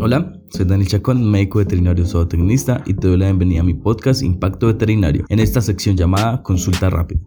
Hola, soy Daniel Chacón, médico veterinario zootecnista y te doy la bienvenida a mi podcast Impacto Veterinario en esta sección llamada Consulta Rápida.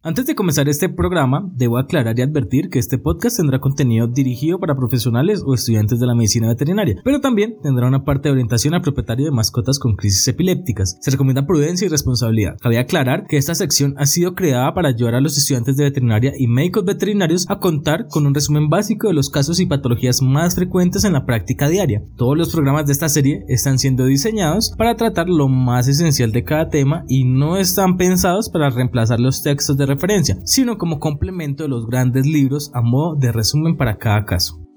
Antes de comenzar este programa, debo aclarar y advertir que este podcast tendrá contenido dirigido para profesionales o estudiantes de la medicina veterinaria, pero también tendrá una parte de orientación al propietario de mascotas con crisis epilépticas. Se recomienda prudencia y responsabilidad. Cabe aclarar que esta sección ha sido creada para ayudar a los estudiantes de veterinaria y médicos veterinarios a contar con un resumen básico de los casos y patologías más frecuentes en la práctica diaria. Todos los programas de esta serie están siendo diseñados para tratar lo más esencial de cada tema y no están pensados para reemplazar los textos de referencia, sino como complemento de los grandes libros a modo de resumen para cada caso.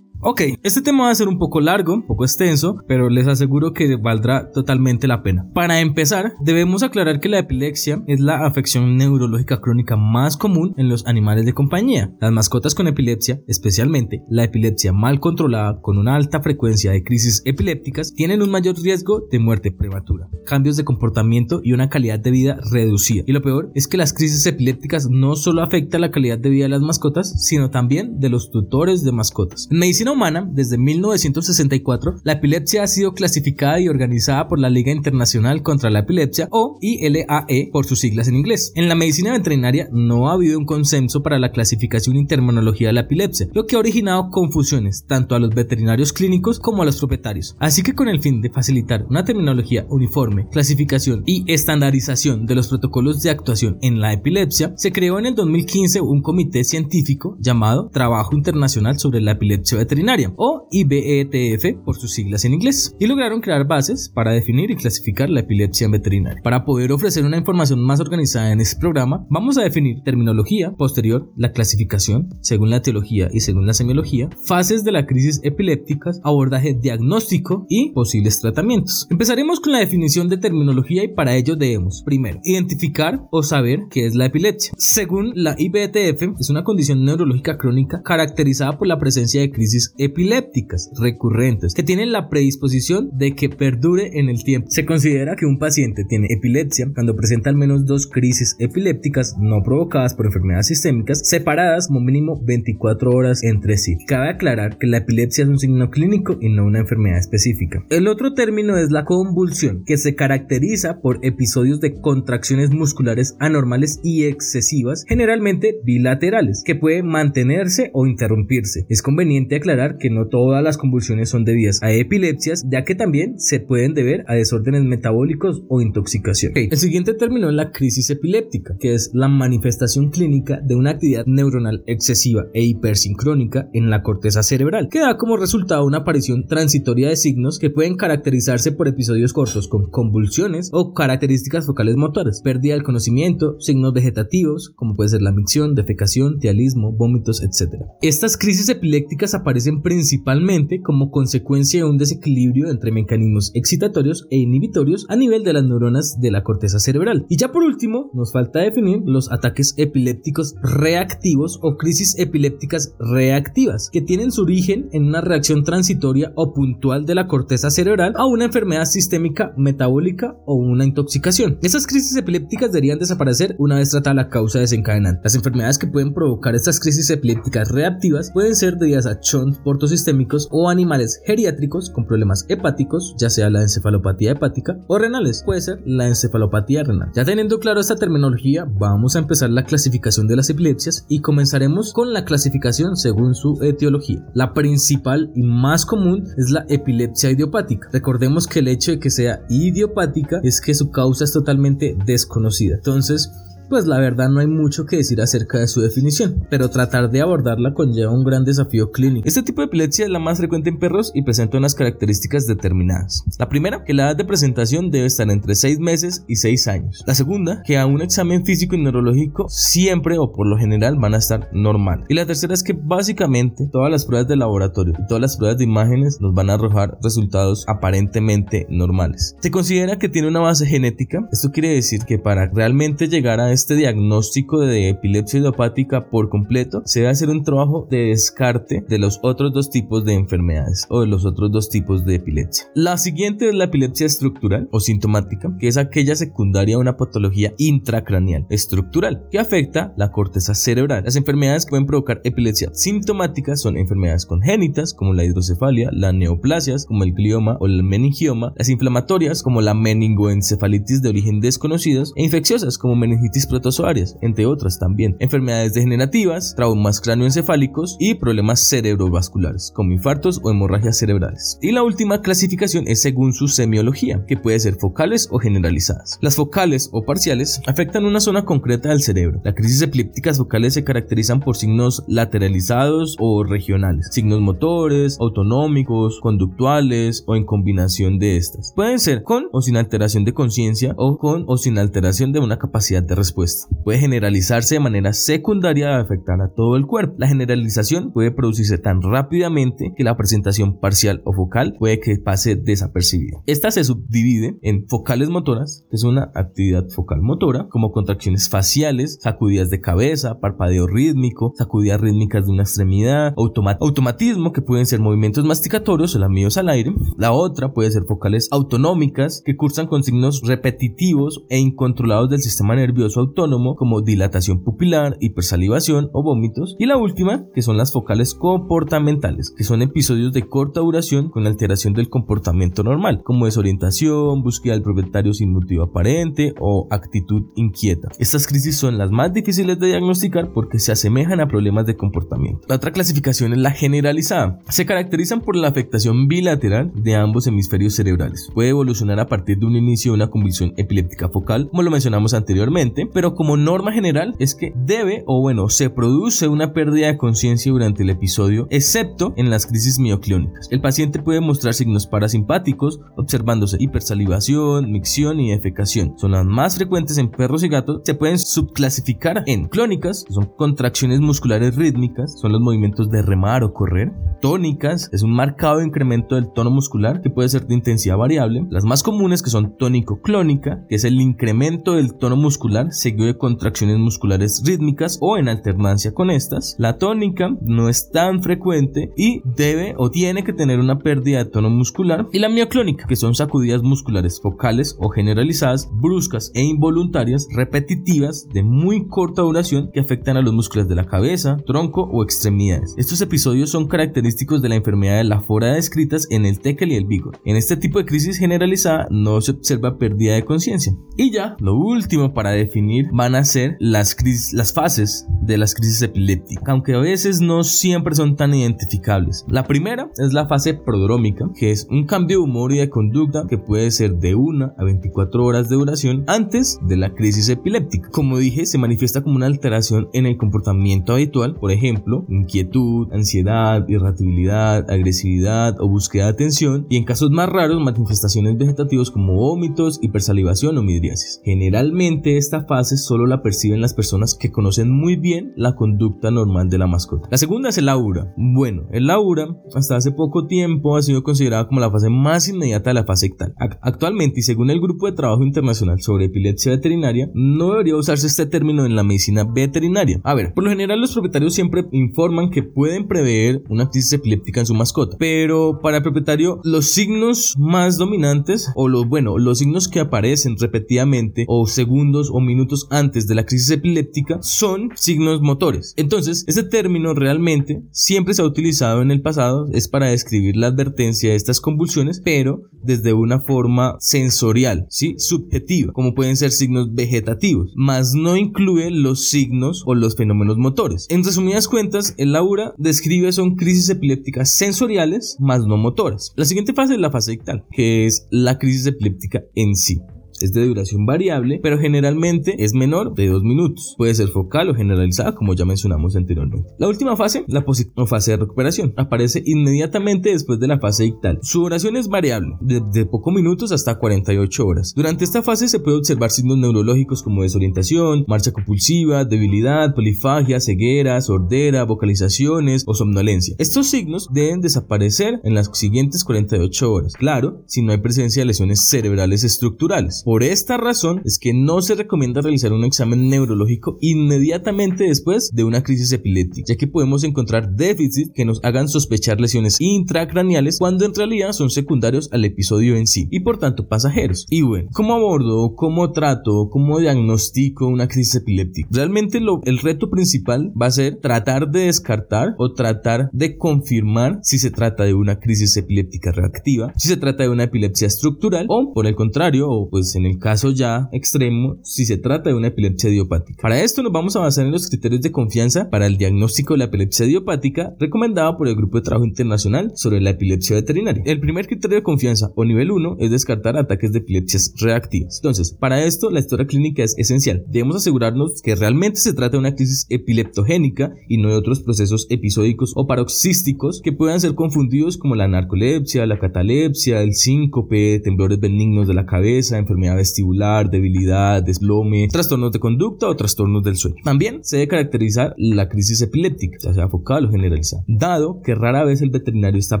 Ok, este tema va a ser un poco largo, un poco extenso, pero les aseguro que valdrá totalmente la pena. Para empezar, debemos aclarar que la epilepsia es la afección neurológica crónica más común en los animales de compañía. Las mascotas con epilepsia, especialmente la epilepsia mal controlada con una alta frecuencia de crisis epilépticas, tienen un mayor riesgo de muerte prematura, cambios de comportamiento y una calidad de vida reducida. Y lo peor es que las crisis epilépticas no solo afectan la calidad de vida de las mascotas, sino también de los tutores de mascotas. En medicina humana, desde 1964, la epilepsia ha sido clasificada y organizada por la Liga Internacional contra la Epilepsia o ILAE por sus siglas en inglés. En la medicina veterinaria no ha habido un consenso para la clasificación y terminología de la epilepsia, lo que ha originado confusiones tanto a los veterinarios clínicos como a los propietarios. Así que con el fin de facilitar una terminología uniforme, clasificación y estandarización de los protocolos de actuación en la epilepsia, se creó en el 2015 un comité científico llamado Trabajo Internacional sobre la Epilepsia Veterinaria o IBETF por sus siglas en inglés, y lograron crear bases para definir y clasificar la epilepsia veterinaria. Para poder ofrecer una información más organizada en este programa, vamos a definir terminología, posterior la clasificación, según la teología y según la semiología, fases de la crisis epilépticas, abordaje diagnóstico y posibles tratamientos. Empezaremos con la definición de terminología y para ello debemos, primero, identificar o saber qué es la epilepsia. Según la IBETF, es una condición neurológica crónica caracterizada por la presencia de crisis epilépticas recurrentes que tienen la predisposición de que perdure en el tiempo. Se considera que un paciente tiene epilepsia cuando presenta al menos dos crisis epilépticas no provocadas por enfermedades sistémicas separadas como mínimo 24 horas entre sí. Cabe aclarar que la epilepsia es un signo clínico y no una enfermedad específica. El otro término es la convulsión, que se caracteriza por episodios de contracciones musculares anormales y excesivas, generalmente bilaterales, que pueden mantenerse o interrumpirse. Es conveniente aclarar que no todas las convulsiones son debidas a epilepsias, ya que también se pueden deber a desórdenes metabólicos o intoxicación. El siguiente término es la crisis epiléptica, que es la manifestación clínica de una actividad neuronal excesiva e hipersincrónica en la corteza cerebral, que da como resultado una aparición transitoria de signos que pueden caracterizarse por episodios cortos con convulsiones o características focales motoras, pérdida del conocimiento, signos vegetativos, como puede ser la micción, defecación, tialismo, vómitos, etc. Estas crisis epilépticas aparecen principalmente como consecuencia de un desequilibrio entre mecanismos excitatorios e inhibitorios a nivel de las neuronas de la corteza cerebral. Y ya por último, nos falta definir los ataques epilépticos reactivos o crisis epilépticas reactivas, que tienen su origen en una reacción transitoria o puntual de la corteza cerebral a una enfermedad sistémica metabólica o una intoxicación. Esas crisis epilépticas deberían desaparecer una vez tratada la causa desencadenante. Las enfermedades que pueden provocar estas crisis epilépticas reactivas pueden ser debidas a chon portosistémicos o animales geriátricos con problemas hepáticos, ya sea la encefalopatía hepática o renales, puede ser la encefalopatía renal. Ya teniendo claro esta terminología, vamos a empezar la clasificación de las epilepsias y comenzaremos con la clasificación según su etiología. La principal y más común es la epilepsia idiopática. Recordemos que el hecho de que sea idiopática es que su causa es totalmente desconocida. Entonces, pues la verdad no hay mucho que decir acerca de su definición, pero tratar de abordarla conlleva un gran desafío clínico. Este tipo de epilepsia es la más frecuente en perros y presenta unas características determinadas. La primera, que la edad de presentación debe estar entre 6 meses y 6 años. La segunda, que a un examen físico y neurológico siempre o por lo general van a estar normal. Y la tercera es que básicamente todas las pruebas de laboratorio y todas las pruebas de imágenes nos van a arrojar resultados aparentemente normales. Se considera que tiene una base genética. Esto quiere decir que para realmente llegar a diagnóstico de epilepsia idiopática por completo, se debe hacer un trabajo de descarte de los otros dos tipos de enfermedades o de los otros dos tipos de epilepsia. La siguiente es la epilepsia estructural o sintomática, que es aquella secundaria a una patología intracraneal estructural que afecta la corteza cerebral. Las enfermedades que pueden provocar epilepsia sintomática son enfermedades congénitas como la hidrocefalia, la neoplasias como el glioma o el meningioma, las inflamatorias como la meningoencefalitis de origen desconocidos e infecciosas como meningitis protozoarias, entre otras también, enfermedades degenerativas, traumas cráneoencefálicos y problemas cerebrovasculares como infartos o hemorragias cerebrales. Y la última clasificación es según su semiología, que puede ser focales o generalizadas. Las focales o parciales afectan una zona concreta del cerebro. Las crisis epilépticas focales se caracterizan por signos lateralizados o regionales, signos motores, autonómicos, conductuales o en combinación de estas. Pueden ser con o sin alteración de conciencia o con o sin alteración de una capacidad de respuesta. Puede generalizarse de manera secundaria a afectar a todo el cuerpo. La generalización puede producirse tan rápidamente que la presentación parcial o focal puede que pase desapercibida. Esta se subdivide en focales motoras, que es una actividad focal motora, como contracciones faciales, sacudidas de cabeza, parpadeo rítmico, sacudidas rítmicas de una extremidad, automatismo, que pueden ser movimientos masticatorios o lamidos al aire. La otra puede ser focales autonómicas, que cursan con signos repetitivos e incontrolados del sistema nervioso autónomo, como dilatación pupilar, hipersalivación o vómitos. Y la última, que son las focales comportamentales, que son episodios de corta duración con alteración del comportamiento normal, como desorientación, búsqueda del propietario sin motivo aparente o actitud inquieta. Estas crisis son las más difíciles de diagnosticar porque se asemejan a problemas de comportamiento. La otra clasificación es la generalizada. Se caracterizan por la afectación bilateral de ambos hemisferios cerebrales. Puede evolucionar a partir de un inicio de una convulsión epiléptica focal, como lo mencionamos anteriormente, pero como norma general es que debe o bueno, se produce una pérdida de conciencia durante el episodio, excepto en las crisis mioclónicas. El paciente puede mostrar signos parasimpáticos, observándose hipersalivación, micción y defecación. Son las más frecuentes en perros y gatos. Se pueden subclasificar en clónicas, que son contracciones musculares rítmicas, son los movimientos de remar o correr. Tónicas, es un marcado incremento del tono muscular que puede ser de intensidad variable. Las más comunes que son tónico-clónica, que es el incremento del tono muscular seguido de contracciones musculares rítmicas o en alternancia con estas. La tónica no es tan frecuente y debe o tiene que tener una pérdida de tono muscular. Y la mioclónica, que son sacudidas musculares focales o generalizadas, bruscas e involuntarias, repetitivas, de muy corta duración, que afectan a los músculos de la cabeza, tronco o extremidades. Estos episodios son característicos de la enfermedad de la fora descritas en el Tekel y el Vigor. En este tipo de crisis generalizada no se observa pérdida de conciencia. Y ya, lo último para definir van a ser las, crisis, las fases de las crisis epilépticas, aunque a veces no siempre son tan identificables. La primera es la fase prodrómica, que es un cambio de humor y de conducta que puede ser de 1 a 24 horas de duración antes de la crisis epiléptica. Como dije, se manifiesta como una alteración en el comportamiento habitual, por ejemplo, inquietud, ansiedad, irritabilidad, agresividad o búsqueda de atención, y en casos más raros, manifestaciones vegetativas como vómitos, hipersalivación o midriasis. Generalmente esta fase solo la perciben las personas que conocen muy bien la conducta normal de la mascota. La segunda es el aura. Bueno, el aura hasta hace poco tiempo ha sido considerada como la fase más inmediata de la fase ictal. Actualmente y según el Grupo de Trabajo Internacional sobre Epilepsia Veterinaria, no debería usarse este término en la medicina veterinaria. A ver, por lo general los propietarios siempre informan que pueden prever una crisis epiléptica en su mascota, pero para el propietario los signos más dominantes o los bueno, los signos que aparecen repetidamente o segundos o minutos antes de la crisis epiléptica son signos motores. Entonces, este término realmente siempre se ha utilizado en el pasado es para describir la advertencia de estas convulsiones, pero desde una forma sensorial, ¿sí? subjetiva, como pueden ser signos vegetativos, más no incluye los signos o los fenómenos motores. En resumidas cuentas, el aura describe son crisis epilépticas sensoriales más no motoras. La siguiente fase es la fase ictal, que es la crisis epiléptica en sí es de duración variable, pero generalmente es menor de 2 minutos. Puede ser focal o generalizada, como ya mencionamos anteriormente. La última fase, la fase de recuperación, aparece inmediatamente después de la fase ictal. Su duración es variable, de, pocos minutos hasta 48 horas. Durante esta fase se puede observar signos neurológicos como desorientación, marcha compulsiva, debilidad, polifagia, ceguera, sordera, vocalizaciones o somnolencia. Estos signos deben desaparecer en las siguientes 48 horas. Claro, si no hay presencia de lesiones cerebrales estructurales Por esta razón es que no se recomienda realizar un examen neurológico inmediatamente después de una crisis epiléptica, ya que podemos encontrar déficits que nos hagan sospechar lesiones intracraneales cuando en realidad son secundarios al episodio en sí y por tanto pasajeros. Y bueno, ¿cómo abordo, cómo trato, cómo diagnostico una crisis epiléptica? Realmente el reto principal va a ser tratar de descartar o tratar de confirmar si se trata de una crisis epiléptica reactiva, si se trata de una epilepsia estructural o por el contrario, o pues en el caso ya extremo, si se trata de una epilepsia idiopática. Para esto nos vamos a basar en los criterios de confianza para el diagnóstico de la epilepsia idiopática recomendado por el Grupo de Trabajo Internacional sobre la Epilepsia Veterinaria. El primer criterio de confianza o nivel 1 es descartar ataques de epilepsias reactivas. Entonces, para esto la historia clínica es esencial. Debemos asegurarnos que realmente se trata de una crisis epileptogénica y no de otros procesos episódicos o paroxísticos que puedan ser confundidos como la narcolepsia, la catalepsia, el síncope, temblores benignos de la cabeza, enfermedad vestibular, debilidad, desplome, trastornos de conducta o trastornos del sueño. También se debe caracterizar la crisis epiléptica, ya sea focal o generalizada. Dado que rara vez el veterinario está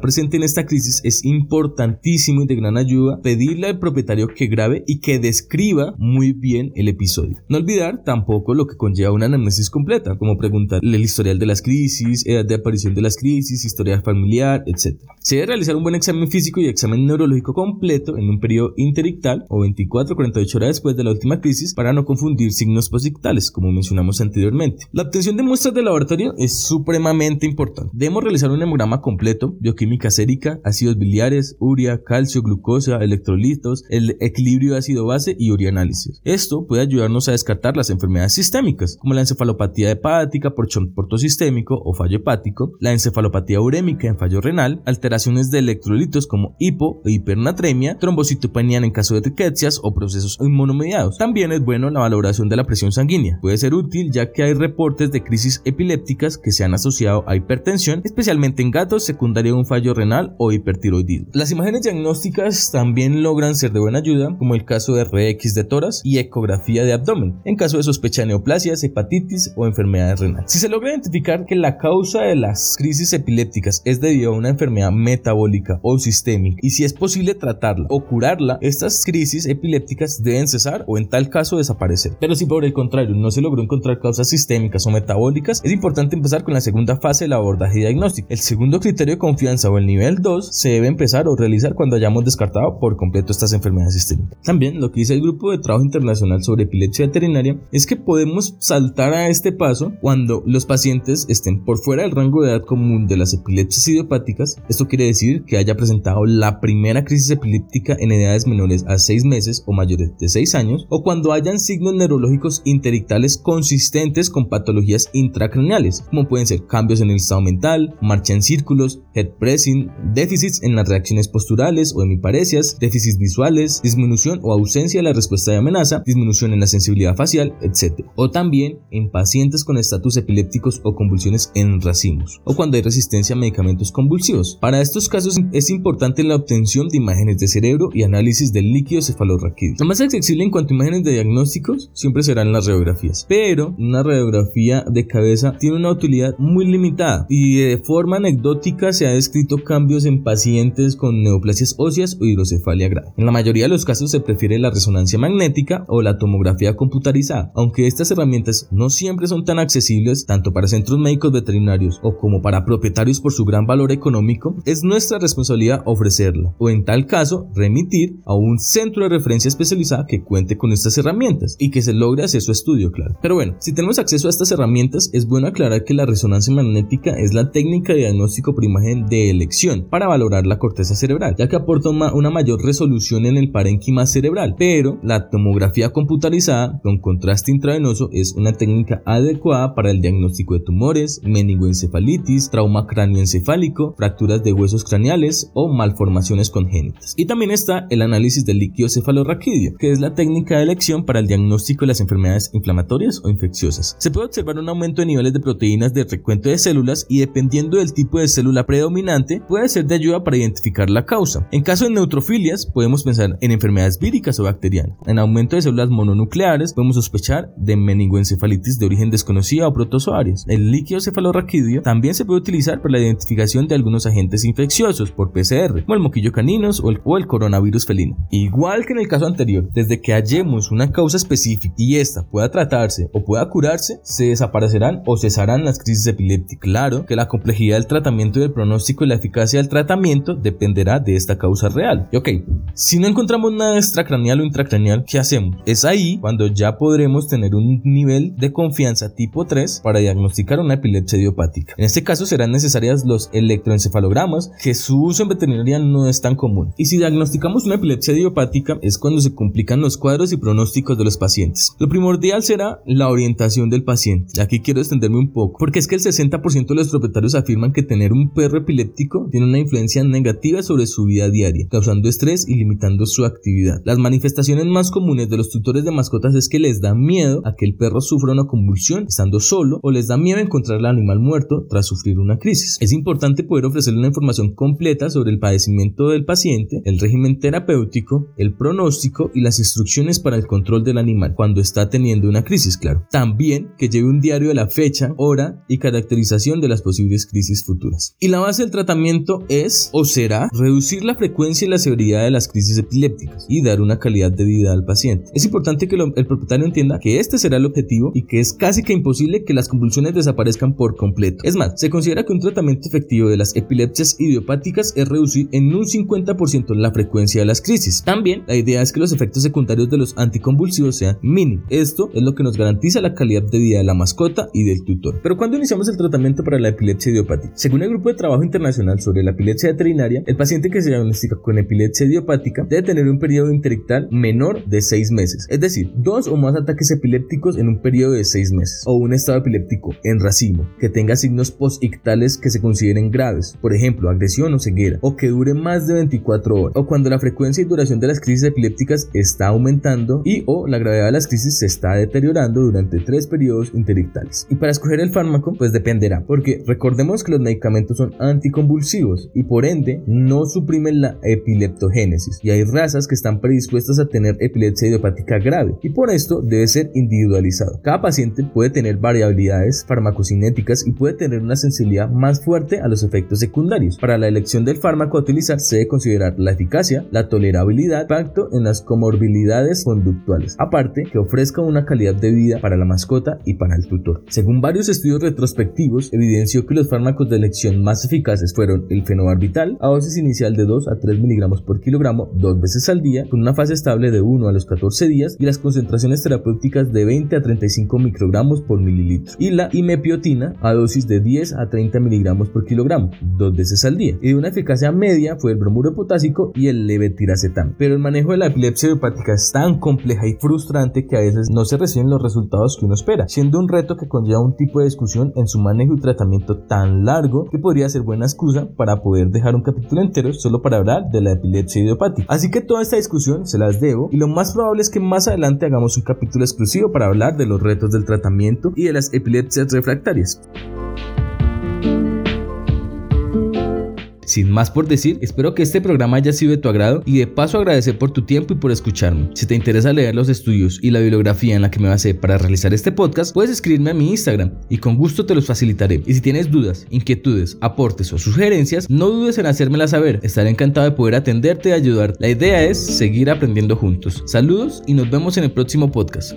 presente en esta crisis, es importantísimo y de gran ayuda pedirle al propietario que grabe y que describa muy bien el episodio. No olvidar tampoco lo que conlleva una anamnesis completa, como preguntarle el historial de las crisis, edad de aparición de las crisis, historial familiar, etc. Se debe realizar un buen examen físico y examen neurológico completo en un periodo interictal o 24-48 horas después de la última crisis para no confundir signos posictales, como mencionamos anteriormente. La obtención de muestras de laboratorio es supremamente importante. Debemos realizar un hemograma completo, bioquímica sérica, ácidos biliares, urea, calcio, glucosa, electrolitos, el equilibrio ácido-base y urianálisis. Esto puede ayudarnos a descartar las enfermedades sistémicas, como la encefalopatía hepática por porto sistémico o fallo hepático, la encefalopatía urémica en fallo renal, alteraciones de electrolitos como hipo e hipernatremia, trombocitopenia en caso de riquecias o procesos inmunomediados. También es bueno la valoración de la presión sanguínea. Puede ser útil ya que hay reportes de crisis epilépticas que se han asociado a hipertensión, especialmente en gatos secundaria a un fallo renal o hipertiroidismo. Las imágenes diagnósticas también logran ser de buena ayuda, como el caso de RX de toras y ecografía de abdomen, en caso de sospecha de neoplasias, hepatitis o enfermedades renales. Si se logra identificar que la causa de las crisis epilépticas es debido a una enfermedad metabólica o sistémica y si es posible tratarla o curarla, estas crisis epilépticas deben cesar o en tal caso desaparecer. Pero si por el contrario no se logró encontrar causas sistémicas o metabólicas, es importante empezar con la segunda fase del abordaje diagnóstico. El segundo criterio de confianza o el nivel 2 se debe empezar o realizar cuando hayamos descartado por completo estas enfermedades sistémicas. También lo que dice el Grupo de Trabajo Internacional sobre Epilepsia Veterinaria es que podemos saltar a este paso cuando los pacientes estén por fuera del rango de edad común de las epilepsias idiopáticas. Esto quiere decir que haya presentado la primera crisis epiléptica en edades menores a 6 meses o mayores de 6 años o cuando hayan signos neurológicos interictales consistentes con patologías intracraneales, como pueden ser cambios en el estado mental, marcha en círculos, head pressing, déficits en las reacciones posturales o hemiparesias, déficits visuales, disminución o ausencia de la respuesta de amenaza, disminución en la sensibilidad facial, etc. O también en pacientes con estatus epilépticos o convulsiones en racimos, o cuando hay resistencia a medicamentos convulsivos. Para estos casos es importante la obtención de imágenes de cerebro y análisis del líquido cefalorraquídeo. Lo más accesible en cuanto a imágenes de diagnósticos siempre serán las radiografías, pero una radiografía de cabeza tiene una utilidad muy limitada y de forma anecdótica se ha descrito cambios en pacientes con neoplasias óseas o hidrocefalia grave. En la mayoría de los casos se prefiere la resonancia magnética o la tomografía computarizada, aunque estas herramientas no siempre son tan accesibles tanto para centros médicos veterinarios o como para propietarios por su gran valor económico, es nuestra responsabilidad ofrecerla o en tal caso remitir a un centro de referencia especializada que cuente con estas herramientas y que se logre hacer su estudio, claro. Pero bueno, si tenemos acceso a estas herramientas, es bueno aclarar que la resonancia magnética es la técnica de diagnóstico por imagen de elección para valorar la corteza cerebral, ya que aporta una mayor resolución en el parénquima cerebral, pero la tomografía computarizada con contraste intravenoso es una técnica adecuada para el diagnóstico de tumores, meningoencefalitis, trauma cráneoencefálico, fracturas de huesos craneales o malformaciones congénitas. Y también está el análisis del líquido cefalorraquídeo, que es la técnica de elección para el diagnóstico de las enfermedades inflamatorias o infecciosas. Se puede observar un aumento de niveles de proteínas de recuento de células y dependiendo del tipo de célula predominante puede ser de ayuda para identificar la causa. En caso de neutrofilias podemos pensar en enfermedades víricas o bacterianas. En aumento de células mononucleares podemos sospechar de meningoencefalitis de origen desconocida o protozoarios. El líquido cefalorraquídeo también se puede utilizar para la identificación de algunos agentes infecciosos por PCR, como el moquillo caninos o el, o el coronavirus felino. Igual que en el caso caso anterior, desde que hallemos una causa específica y esta pueda tratarse o pueda curarse, se desaparecerán o cesarán las crisis epilépticas. Claro que la complejidad del tratamiento y del pronóstico y la eficacia del tratamiento dependerá de esta causa real. Y ok, si no encontramos nada extracraneal o intracraneal, ¿qué hacemos? Es ahí cuando ya podremos tener un nivel de confianza tipo 3 para diagnosticar una epilepsia idiopática. En este caso serán necesarias los electroencefalogramas, que su uso en veterinaria no es tan común. Y si diagnosticamos una epilepsia idiopática es cuando se complican los cuadros y pronósticos de los pacientes. Lo primordial será la orientación del paciente. Aquí quiero extenderme un poco, porque es que el 60% de los propietarios afirman que tener un perro epiléptico tiene una influencia negativa sobre su vida diaria, causando estrés y limitando su actividad. Las manifestaciones más comunes de los tutores de mascotas es que les da miedo a que el perro sufra una convulsión estando solo o les da miedo encontrar al animal muerto tras sufrir una crisis. Es importante poder ofrecerle una información completa sobre el padecimiento del paciente, el régimen terapéutico, el pronóstico y las instrucciones para el control del animal cuando está teniendo una crisis, claro. También que lleve un diario de la fecha, hora y caracterización de las posibles crisis futuras. Y la base del tratamiento es o será reducir la frecuencia y la severidad de las crisis epilépticas y dar una calidad de vida al paciente. Es importante que el propietario entienda que este será el objetivo y que es casi que imposible que las convulsiones desaparezcan por completo. Es más, se considera que un tratamiento efectivo de las epilepsias idiopáticas es reducir en un 50% la frecuencia de las crisis. También la idea es que los efectos secundarios de los anticonvulsivos sean mínimos. Esto es lo que nos garantiza la calidad de vida de la mascota y del tutor. Pero cuando iniciamos el tratamiento para la epilepsia idiopática, según el Grupo de Trabajo Internacional sobre la Epilepsia Veterinaria, el paciente que se diagnostica con epilepsia idiopática debe tener un periodo interictal menor de 6 meses, es decir, dos o más ataques epilépticos en un periodo de 6 meses, o un estado epiléptico en racimo, que tenga signos postictales que se consideren graves, por ejemplo, agresión o ceguera, o que dure más de 24 horas, o cuando la frecuencia y duración de las crisis epilépticas está aumentando y o la gravedad de las crisis se está deteriorando durante tres periodos interictales. Y para escoger el fármaco, pues dependerá, porque recordemos que los medicamentos son anticonvulsivos y por ende no suprimen la epileptogénesis, y hay razas que están predispuestas a tener epilepsia idiopática grave, y por esto debe ser individualizado. Cada paciente puede tener variabilidades farmacocinéticas y puede tener una sensibilidad más fuerte a los efectos secundarios. Para la elección del fármaco a utilizar se debe considerar la eficacia, la tolerabilidad, impacto en las comorbilidades conductuales, aparte que ofrezca una calidad de vida para la mascota y para el tutor. Según varios estudios retrospectivos, evidenció que los fármacos de elección más eficaces fueron el fenobarbital a dosis inicial de 2 a 3 miligramos por kilogramo dos veces al día, con una fase estable de 1 a los 14 días y las concentraciones terapéuticas de 20 a 35 microgramos por mililitro, y la imepiotina a dosis de 10 a 30 miligramos por kilogramo dos veces al día. Y de una eficacia media fue el bromuro potásico y el levetiracetam. Pero el manejo de la epilepsia idiopática es tan compleja y frustrante que a veces no se reciben los resultados que uno espera, siendo un reto que conlleva un tipo de discusión en su manejo y tratamiento tan largo que podría ser buena excusa para poder dejar un capítulo entero solo para hablar de la epilepsia idiopática. Así que toda esta discusión se las debo y lo más probable es que más adelante hagamos un capítulo exclusivo para hablar de los retos del tratamiento y de las epilepsias refractarias. Sin más por decir, espero que este programa haya sido de tu agrado y de paso agradecer por tu tiempo y por escucharme. Si te interesa leer los estudios y la bibliografía en la que me basé para realizar este podcast, puedes escribirme a mi Instagram y con gusto te los facilitaré. Y si tienes dudas, inquietudes, aportes o sugerencias, no dudes en hacérmela saber. Estaré encantado de poder atenderte y ayudar. La idea es seguir aprendiendo juntos. Saludos y nos vemos en el próximo podcast.